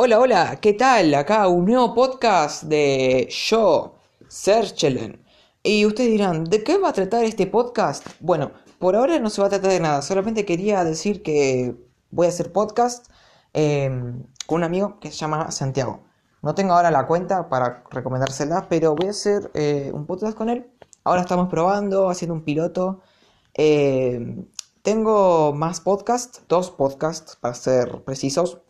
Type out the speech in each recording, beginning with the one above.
Hola, hola, ¿qué tal? Acá un nuevo podcast de yo, Serchelen. Y ustedes dirán, ¿de qué va a tratar este podcast? Bueno, por ahora no se va a tratar de nada, solamente quería decir que voy a hacer podcast em, con un amigo que se llama Santiago. No tengo ahora la cuenta para recomendársela, pero voy a hacer eh, un podcast con él. Ahora estamos probando, haciendo un piloto. Em, tengo más podcasts, dos podcasts para ser precisos,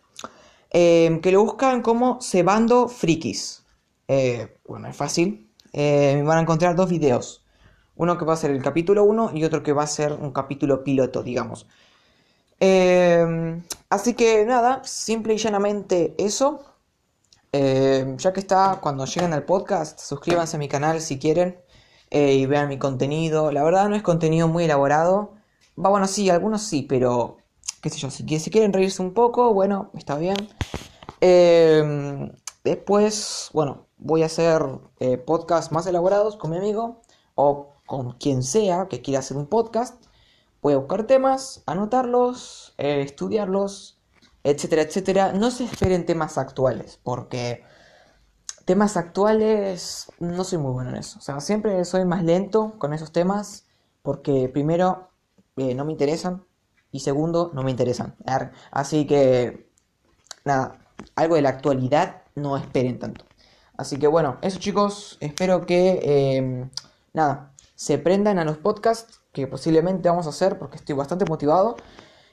em, que lo buscan como Cebando Frikis. Eh, bueno, es fácil. Eh, van a encontrar dos videos. Uno que va a ser el capítulo 1 y otro que va a ser un capítulo piloto, digamos. así que nada, simple y llanamente eso. Eh, ya que está, cuando lleguen al podcast, suscríbanse a mi canal si quieren eh, y vean mi contenido. La verdad no es contenido muy elaborado. Va, bueno, sí, algunos sí, pero qué sé yo, si, quieren reírse un poco, bueno, está bien. Eh, después, bueno, voy a hacer podcasts más elaborados con mi amigo o con quien sea que quiera hacer un podcast. Voy a buscar temas, anotarlos, estudiarlos etcétera, etcétera. No se esperen temas actuales, porque temas actuales no soy muy bueno en eso. O sea, siempre soy más lento con esos temas, porque primero eh, no me interesan y segundo no me interesan. Así que, nada, algo de la actualidad no esperen tanto. Así que bueno, eso chicos, espero que, em, nada, se prendan a los podcasts que posiblemente vamos a hacer porque estoy bastante motivado.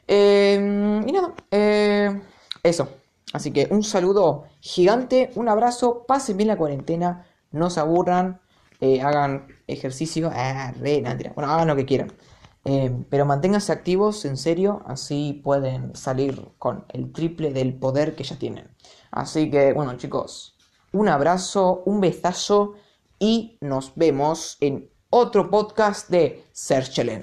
Em, y nada, eh, eso. Así que un saludo gigante, un abrazo, pasen bien la cuarentena, no se aburran, eh, hagan ejercicio, ah, bueno, hagan lo que quieran. Em, pero manténganse activos, en serio, así pueden salir con el triple del poder que ya tienen. Así que, bueno, chicos, un abrazo, un besazo y nos vemos en otro podcast de Searchelen.